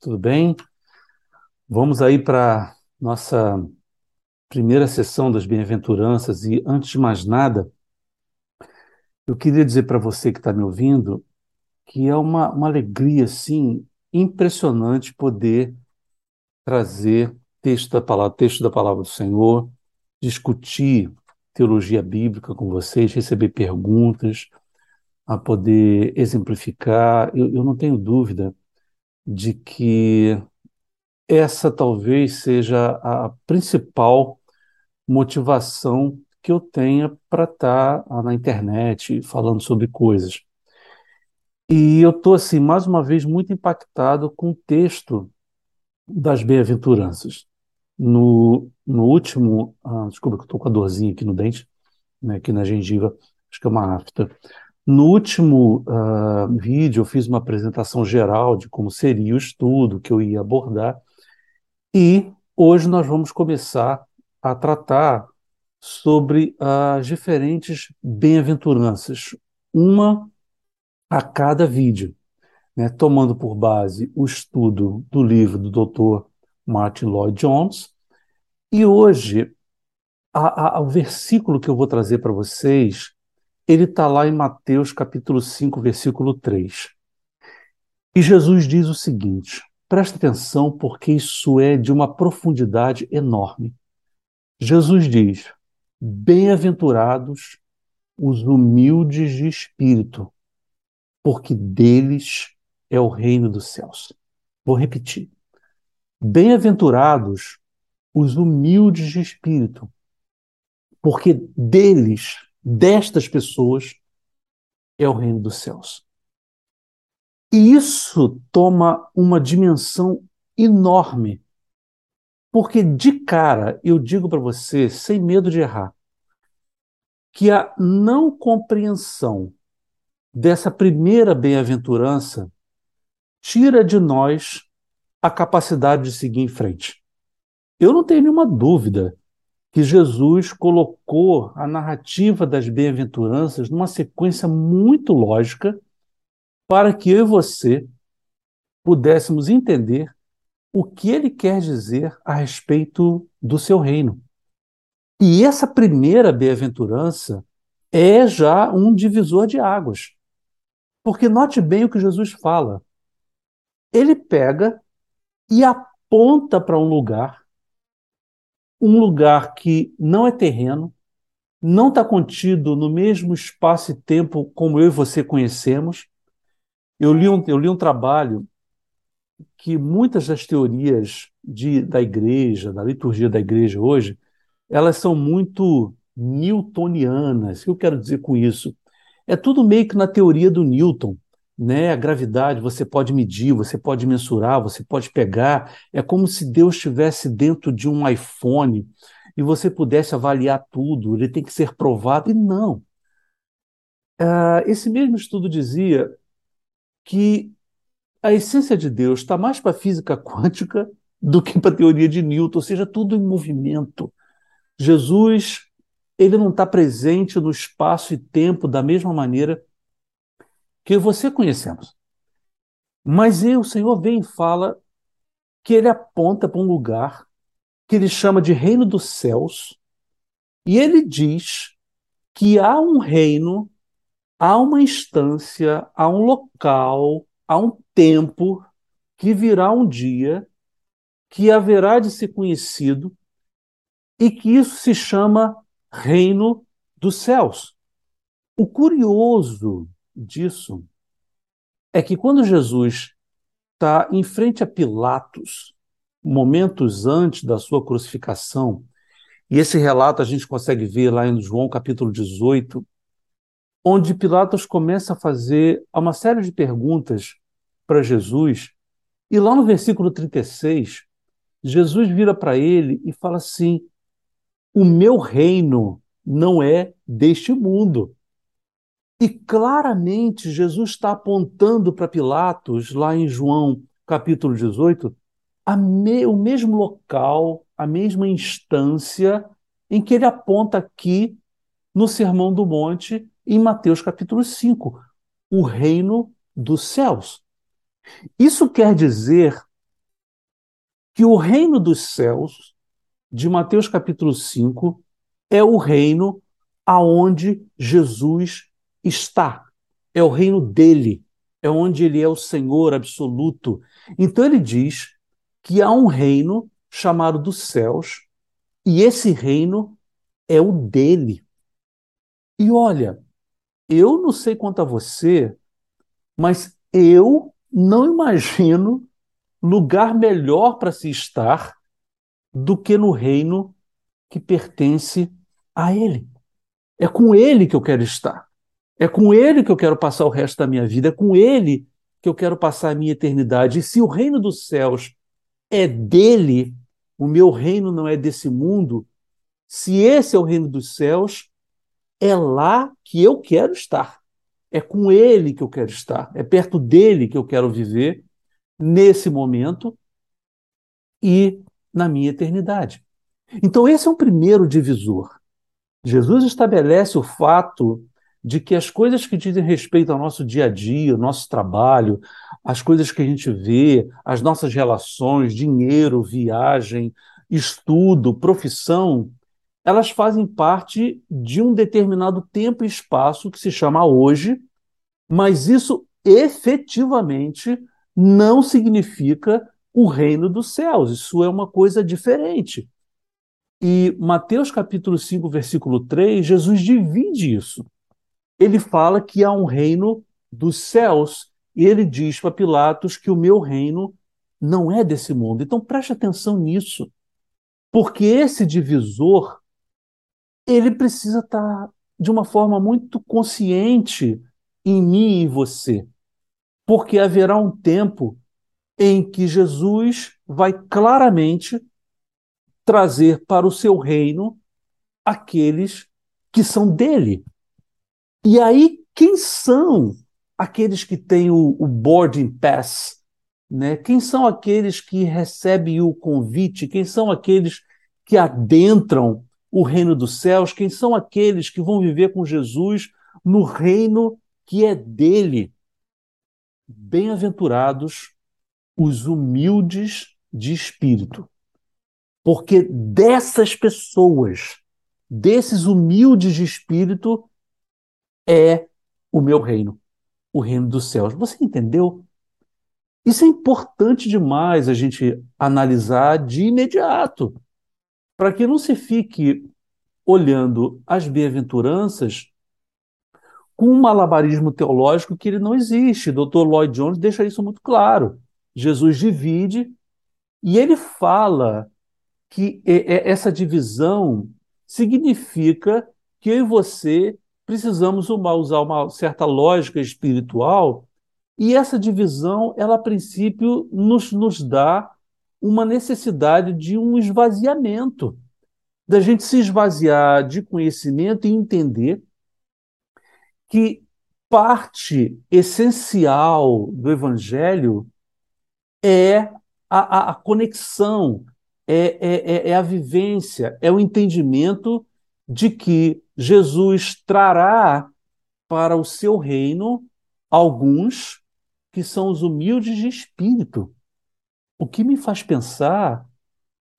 Tudo bem? Vamos aí para nossa primeira sessão das bem-aventuranças e antes de mais nada, eu queria dizer para você que está me ouvindo que é uma, uma alegria, assim, impressionante poder trazer texto da palavra, texto da palavra do Senhor, discutir teologia bíblica com vocês, receber perguntas, a poder exemplificar. Eu, eu não tenho dúvida de que essa talvez seja a principal motivação que eu tenha para estar tá na internet falando sobre coisas. E eu estou, assim, mais uma vez, muito impactado com o texto das bem-aventuranças. No, no último, ah, desculpa que estou com a dorzinha aqui no dente, né, aqui na gengiva, acho que é uma afta. No último uh, vídeo, eu fiz uma apresentação geral de como seria o estudo que eu ia abordar, e hoje nós vamos começar a tratar sobre as diferentes bem-aventuranças, uma a cada vídeo, né, tomando por base o estudo do livro do Dr. Martin Lloyd Jones. E hoje, o versículo que eu vou trazer para vocês ele está lá em Mateus capítulo 5, versículo 3. E Jesus diz o seguinte: presta atenção, porque isso é de uma profundidade enorme. Jesus diz: Bem-aventurados os humildes de espírito, porque deles é o reino dos céus. Vou repetir. Bem-aventurados os humildes de espírito, porque deles destas pessoas é o reino dos céus. E isso toma uma dimensão enorme. Porque de cara, eu digo para você, sem medo de errar, que a não compreensão dessa primeira bem-aventurança tira de nós a capacidade de seguir em frente. Eu não tenho nenhuma dúvida que Jesus colocou a narrativa das bem-aventuranças numa sequência muito lógica para que eu e você pudéssemos entender o que ele quer dizer a respeito do seu reino. E essa primeira bem-aventurança é já um divisor de águas. Porque note bem o que Jesus fala. Ele pega e aponta para um lugar um lugar que não é terreno, não está contido no mesmo espaço e tempo como eu e você conhecemos. Eu li um, eu li um trabalho que muitas das teorias de, da igreja, da liturgia da igreja hoje, elas são muito newtonianas. O que eu quero dizer com isso? É tudo meio que na teoria do Newton né? A gravidade você pode medir, você pode mensurar, você pode pegar. É como se Deus estivesse dentro de um iPhone e você pudesse avaliar tudo. Ele tem que ser provado. E não. Uh, esse mesmo estudo dizia que a essência de Deus está mais para a física quântica do que para a teoria de Newton, ou seja, tudo em movimento. Jesus, ele não está presente no espaço e tempo da mesma maneira que você conhecemos. Mas o Senhor vem e fala que ele aponta para um lugar que ele chama de reino dos céus, e ele diz que há um reino, há uma instância, há um local, há um tempo que virá um dia que haverá de ser conhecido e que isso se chama reino dos céus. O curioso disso é que quando Jesus está em frente a Pilatos, momentos antes da sua crucificação, e esse relato a gente consegue ver lá em João capítulo 18, onde Pilatos começa a fazer uma série de perguntas para Jesus, e lá no versículo 36, Jesus vira para ele e fala assim: O meu reino não é deste mundo. E claramente Jesus está apontando para Pilatos, lá em João capítulo 18, me, o mesmo local, a mesma instância em que ele aponta aqui no Sermão do Monte, em Mateus capítulo 5, o reino dos céus. Isso quer dizer que o reino dos céus, de Mateus capítulo 5, é o reino aonde Jesus está. É o reino dele, é onde ele é o Senhor absoluto. Então ele diz que há um reino chamado dos céus, e esse reino é o dele. E olha, eu não sei quanto a você, mas eu não imagino lugar melhor para se estar do que no reino que pertence a Ele. É com Ele que eu quero estar. É com Ele que eu quero passar o resto da minha vida. É com Ele que eu quero passar a minha eternidade. E se o reino dos céus é dele, o meu reino não é desse mundo. Se esse é o reino dos céus, é lá que eu quero estar. É com Ele que eu quero estar. É perto dele que eu quero viver nesse momento e na minha eternidade. Então, esse é um primeiro divisor. Jesus estabelece o fato de que as coisas que dizem respeito ao nosso dia a dia, ao nosso trabalho, as coisas que a gente vê, as nossas relações, dinheiro, viagem, estudo, profissão, elas fazem parte de um determinado tempo e espaço que se chama hoje, mas isso efetivamente não significa o reino dos céus. Isso é uma coisa diferente. E Mateus capítulo 5, versículo 3, Jesus divide isso. Ele fala que há um reino dos céus e ele diz para Pilatos que o meu reino não é desse mundo. Então preste atenção nisso. Porque esse divisor ele precisa estar de uma forma muito consciente em mim e em você porque haverá um tempo em que Jesus vai claramente trazer para o seu reino aqueles que são dele. E aí, quem são aqueles que têm o, o boarding pass? Né? Quem são aqueles que recebem o convite? Quem são aqueles que adentram o reino dos céus? Quem são aqueles que vão viver com Jesus no reino que é dele? Bem-aventurados os humildes de espírito, porque dessas pessoas, desses humildes de espírito, é o meu reino, o reino dos céus. Você entendeu? Isso é importante demais a gente analisar de imediato, para que não se fique olhando as bem-aventuranças com um malabarismo teológico que ele não existe. Dr. Lloyd Jones deixa isso muito claro. Jesus divide e ele fala que essa divisão significa que eu e você precisamos usar uma certa lógica espiritual e essa divisão, ela a princípio nos, nos dá uma necessidade de um esvaziamento, da gente se esvaziar de conhecimento e entender que parte essencial do Evangelho é a, a, a conexão, é, é, é, é a vivência, é o entendimento de que Jesus trará para o seu reino alguns que são os humildes de espírito. O que me faz pensar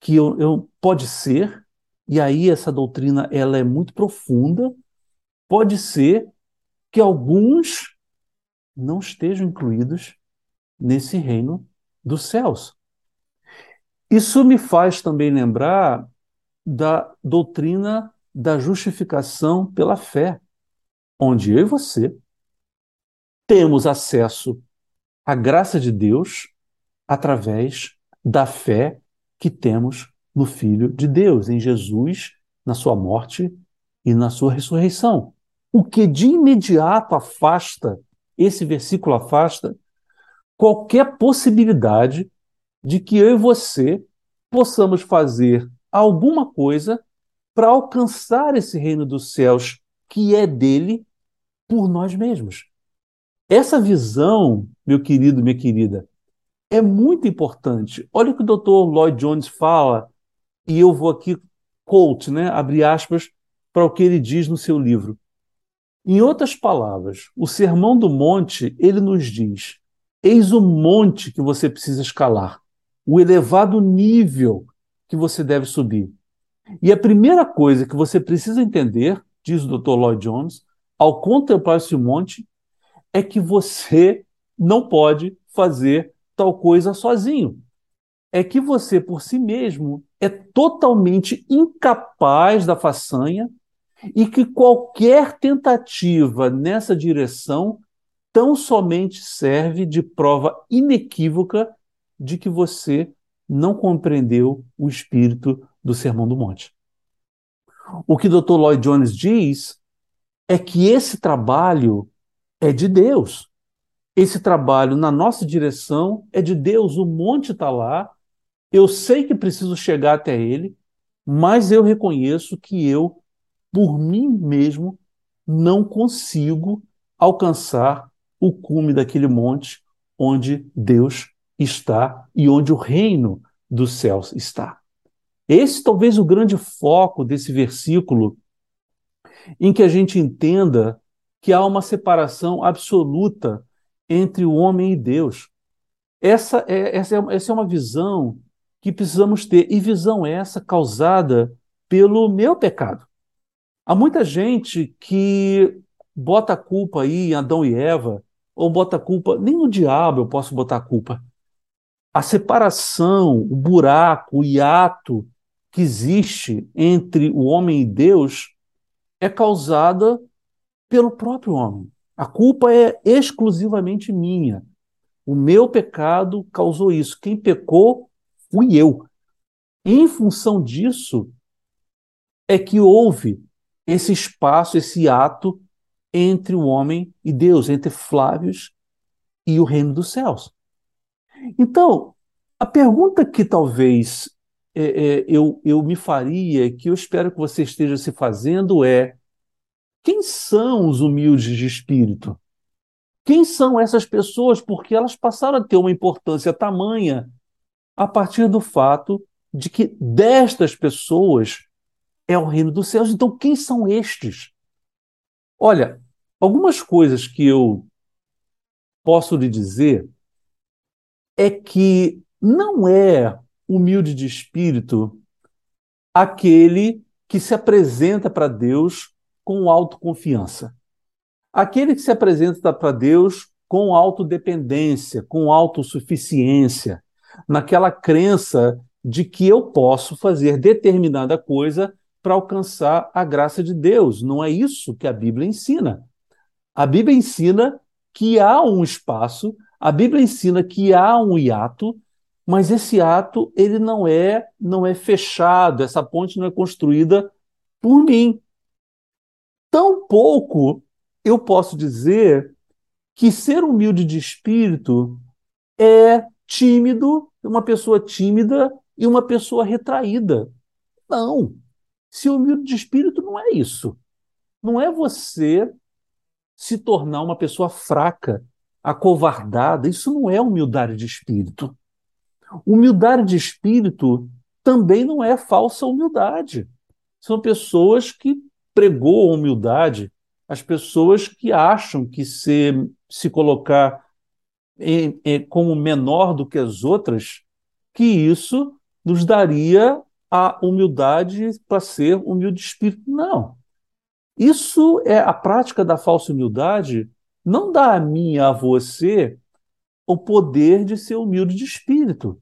que eu, eu, pode ser, e aí essa doutrina ela é muito profunda, pode ser que alguns não estejam incluídos nesse reino dos céus. Isso me faz também lembrar da doutrina da justificação pela fé, onde eu e você temos acesso à graça de Deus através da fé que temos no Filho de Deus, em Jesus, na sua morte e na sua ressurreição. O que de imediato afasta, esse versículo afasta, qualquer possibilidade de que eu e você possamos fazer alguma coisa para alcançar esse reino dos céus que é dele por nós mesmos. Essa visão, meu querido, minha querida, é muito importante. Olha o que o Dr. Lloyd Jones fala, e eu vou aqui quote, né, abrir aspas, para o que ele diz no seu livro. Em outras palavras, o Sermão do Monte, ele nos diz Eis o monte que você precisa escalar, o elevado nível que você deve subir. E a primeira coisa que você precisa entender, diz o Dr. Lloyd Jones, ao contemplar esse monte, é que você não pode fazer tal coisa sozinho. É que você, por si mesmo, é totalmente incapaz da façanha e que qualquer tentativa nessa direção tão somente serve de prova inequívoca de que você não compreendeu o espírito do Sermão do Monte. O que Dr. Lloyd Jones diz é que esse trabalho é de Deus. Esse trabalho na nossa direção é de Deus. O monte está lá. Eu sei que preciso chegar até ele, mas eu reconheço que eu, por mim mesmo, não consigo alcançar o cume daquele monte onde Deus está e onde o reino dos céus está. Esse talvez o grande foco desse versículo, em que a gente entenda que há uma separação absoluta entre o homem e Deus. Essa é, essa é, essa é uma visão que precisamos ter, e visão essa causada pelo meu pecado. Há muita gente que bota a culpa aí em Adão e Eva, ou bota a culpa, nem no diabo eu posso botar a culpa. A separação, o buraco, o hiato que existe entre o homem e Deus é causada pelo próprio homem. A culpa é exclusivamente minha. O meu pecado causou isso. Quem pecou fui eu. Em função disso é que houve esse espaço, esse ato entre o homem e Deus, entre Flávios e o reino dos céus. Então, a pergunta que talvez é, é, eu, eu me faria, que eu espero que você esteja se fazendo, é: quem são os humildes de espírito? Quem são essas pessoas? Porque elas passaram a ter uma importância tamanha a partir do fato de que destas pessoas é o reino dos céus. Então, quem são estes? Olha, algumas coisas que eu posso lhe dizer é que não é humilde de espírito aquele que se apresenta para Deus com autoconfiança. Aquele que se apresenta para Deus com autodependência, com autossuficiência, naquela crença de que eu posso fazer determinada coisa para alcançar a graça de Deus. Não é isso que a Bíblia ensina. A Bíblia ensina que há um espaço, a Bíblia ensina que há um hiato mas esse ato ele não é não é fechado, essa ponte não é construída por mim. Tampouco eu posso dizer que ser humilde de espírito é tímido, uma pessoa tímida e uma pessoa retraída. Não. Ser humilde de espírito não é isso. Não é você se tornar uma pessoa fraca, acovardada. Isso não é humildade de espírito. Humildade de espírito também não é falsa humildade. São pessoas que pregou a humildade, as pessoas que acham que se, se colocar em, em, como menor do que as outras, que isso nos daria a humildade para ser humilde de espírito. Não. Isso é a prática da falsa humildade, não dá a mim a você o poder de ser humilde de espírito.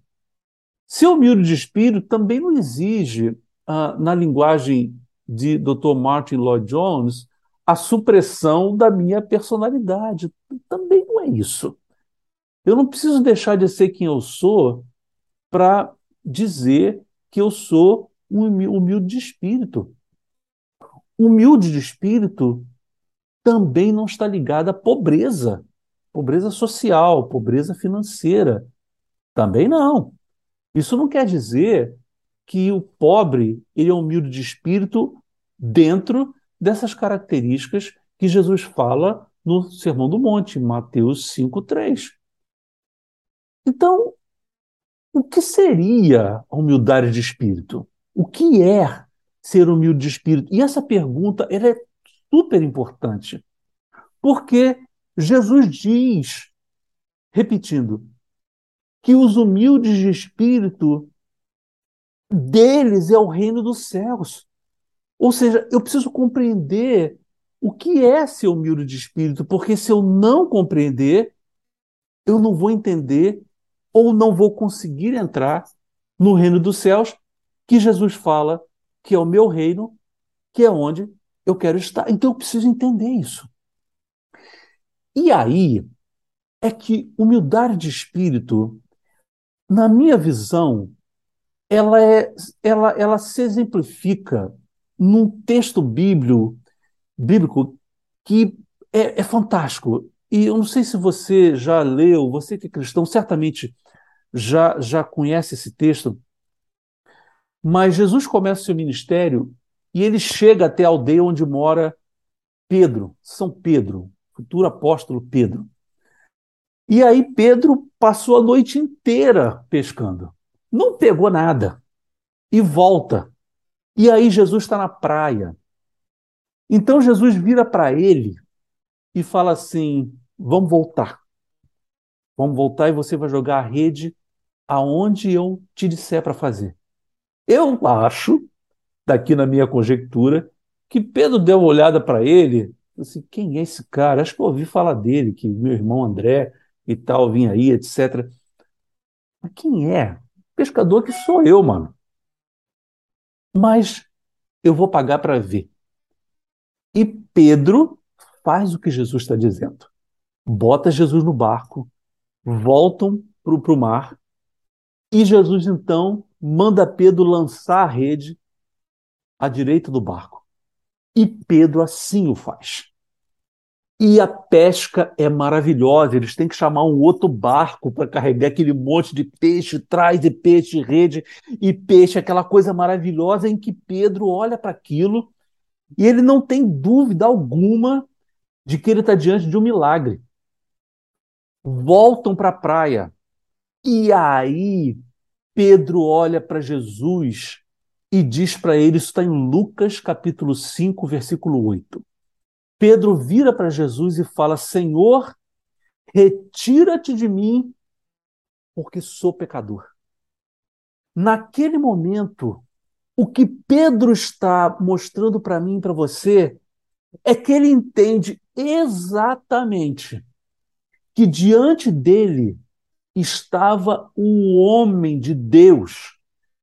Ser humilde de espírito também não exige, ah, na linguagem de Dr. Martin Lloyd Jones, a supressão da minha personalidade. Também não é isso. Eu não preciso deixar de ser quem eu sou para dizer que eu sou um humilde de espírito. Humilde de espírito também não está ligado à pobreza pobreza social, pobreza financeira. Também não. Isso não quer dizer que o pobre ele é humilde de espírito dentro dessas características que Jesus fala no Sermão do Monte, Mateus 5:3. Então, o que seria a humildade de espírito? O que é ser humilde de espírito? E essa pergunta ela é super importante, porque Jesus diz repetindo, que os humildes de espírito, deles é o reino dos céus. Ou seja, eu preciso compreender o que é ser humilde de espírito, porque se eu não compreender, eu não vou entender ou não vou conseguir entrar no reino dos céus, que Jesus fala que é o meu reino, que é onde eu quero estar. Então eu preciso entender isso. E aí é que humildade de espírito, na minha visão, ela, é, ela, ela se exemplifica num texto bíblico, bíblico que é, é fantástico. E eu não sei se você já leu, você que é cristão, certamente já, já conhece esse texto, mas Jesus começa o seu ministério e ele chega até a aldeia onde mora Pedro, São Pedro, futuro apóstolo Pedro. E aí Pedro passou a noite inteira pescando. Não pegou nada. E volta. E aí Jesus está na praia. Então Jesus vira para ele e fala assim: Vamos voltar. Vamos voltar e você vai jogar a rede aonde eu te disser para fazer. Eu acho, daqui na minha conjectura, que Pedro deu uma olhada para ele, assim, quem é esse cara? Acho que eu ouvi falar dele, que meu irmão André e tal vinha aí, etc. Mas quem é? Pescador que sou eu, mano. Mas eu vou pagar para ver. E Pedro faz o que Jesus está dizendo. Bota Jesus no barco, voltam para o mar, e Jesus então manda Pedro lançar a rede à direita do barco. E Pedro assim o faz. E a pesca é maravilhosa, eles têm que chamar um outro barco para carregar aquele monte de peixe, traz de peixe, rede e peixe, aquela coisa maravilhosa em que Pedro olha para aquilo e ele não tem dúvida alguma de que ele está diante de um milagre. Voltam para a praia e aí Pedro olha para Jesus e diz para ele, isso está em Lucas capítulo 5, versículo 8. Pedro vira para Jesus e fala: Senhor, retira-te de mim, porque sou pecador. Naquele momento, o que Pedro está mostrando para mim e para você é que ele entende exatamente que diante dele estava o homem de Deus.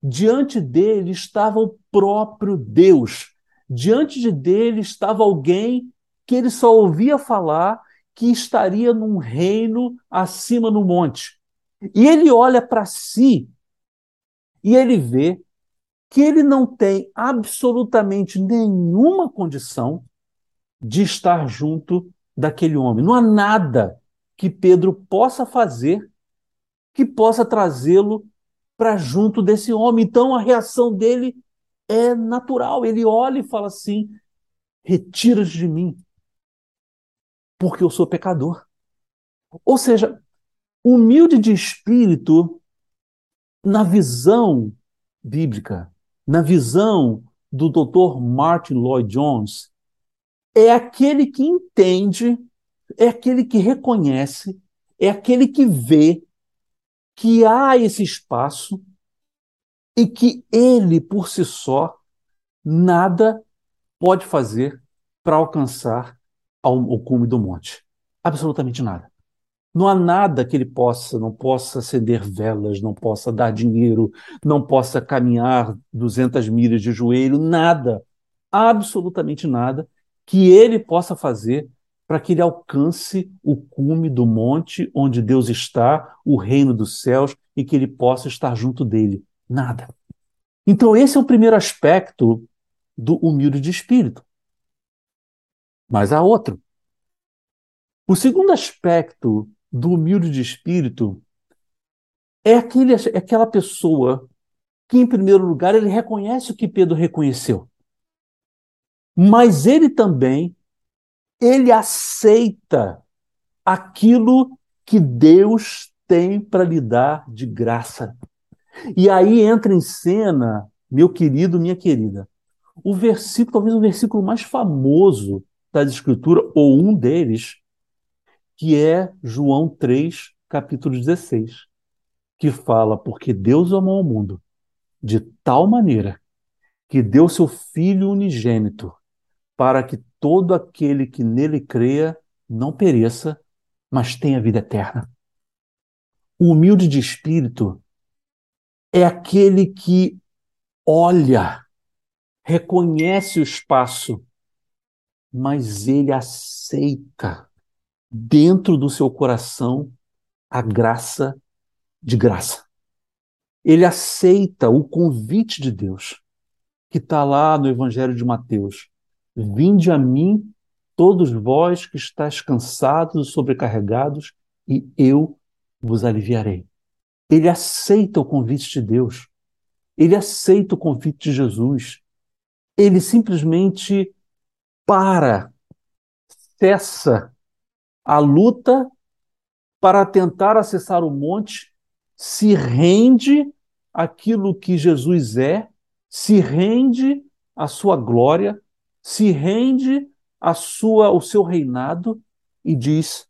Diante dele estava o próprio Deus. Diante de dele estava alguém que ele só ouvia falar que estaria num reino acima no monte. E ele olha para si e ele vê que ele não tem absolutamente nenhuma condição de estar junto daquele homem. Não há nada que Pedro possa fazer que possa trazê-lo para junto desse homem. Então a reação dele é natural. Ele olha e fala assim: retira-te de mim, porque eu sou pecador. Ou seja, humilde de espírito, na visão bíblica, na visão do Dr. Martin Lloyd Jones, é aquele que entende, é aquele que reconhece, é aquele que vê que há esse espaço e que ele, por si só, nada pode fazer para alcançar o cume do monte. Absolutamente nada. Não há nada que ele possa, não possa acender velas, não possa dar dinheiro, não possa caminhar 200 milhas de joelho, nada, absolutamente nada que ele possa fazer para que ele alcance o cume do monte onde Deus está, o reino dos céus, e que ele possa estar junto dele. Nada. Então, esse é o primeiro aspecto do humilde de espírito. Mas há outro. O segundo aspecto do humilde de espírito é, aquele, é aquela pessoa que, em primeiro lugar, ele reconhece o que Pedro reconheceu. Mas ele também ele aceita aquilo que Deus tem para lhe dar de graça. E aí entra em cena, meu querido, minha querida, o versículo, talvez o versículo mais famoso da Escritura, ou um deles, que é João 3, capítulo 16, que fala porque Deus amou o mundo de tal maneira que deu seu Filho unigênito para que todo aquele que nele creia não pereça, mas tenha vida eterna. O humilde de espírito é aquele que olha, reconhece o espaço, mas ele aceita dentro do seu coração a graça de graça. Ele aceita o convite de Deus, que está lá no Evangelho de Mateus. Vinde a mim, todos vós que estáis cansados e sobrecarregados, e eu vos aliviarei. Ele aceita o convite de Deus. Ele aceita o convite de Jesus. Ele simplesmente para, cessa a luta para tentar acessar o monte, se rende àquilo que Jesus é, se rende à sua glória, se rende à sua, ao seu reinado e diz: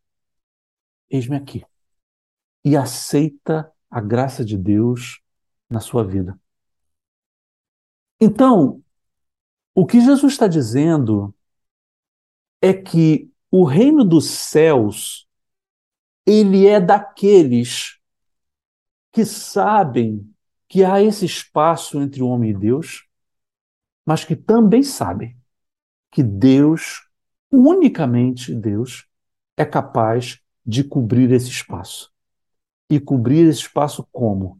Eis-me aqui. E aceita a graça de Deus na sua vida. Então, o que Jesus está dizendo é que o reino dos céus ele é daqueles que sabem que há esse espaço entre o homem e Deus, mas que também sabem que Deus, unicamente Deus, é capaz de cobrir esse espaço. E cobrir esse espaço como?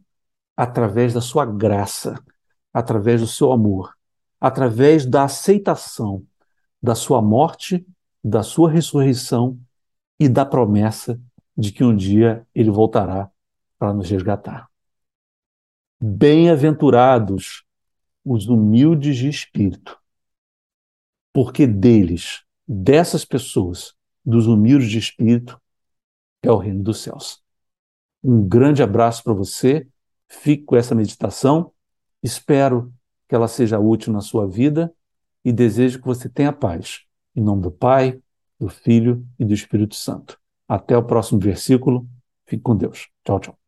Através da sua graça, através do seu amor, através da aceitação da sua morte, da sua ressurreição e da promessa de que um dia ele voltará para nos resgatar. Bem-aventurados os humildes de espírito, porque deles, dessas pessoas, dos humildes de espírito, é o reino dos céus. Um grande abraço para você, fique com essa meditação, espero que ela seja útil na sua vida e desejo que você tenha paz. Em nome do Pai, do Filho e do Espírito Santo. Até o próximo versículo. Fique com Deus. Tchau, tchau.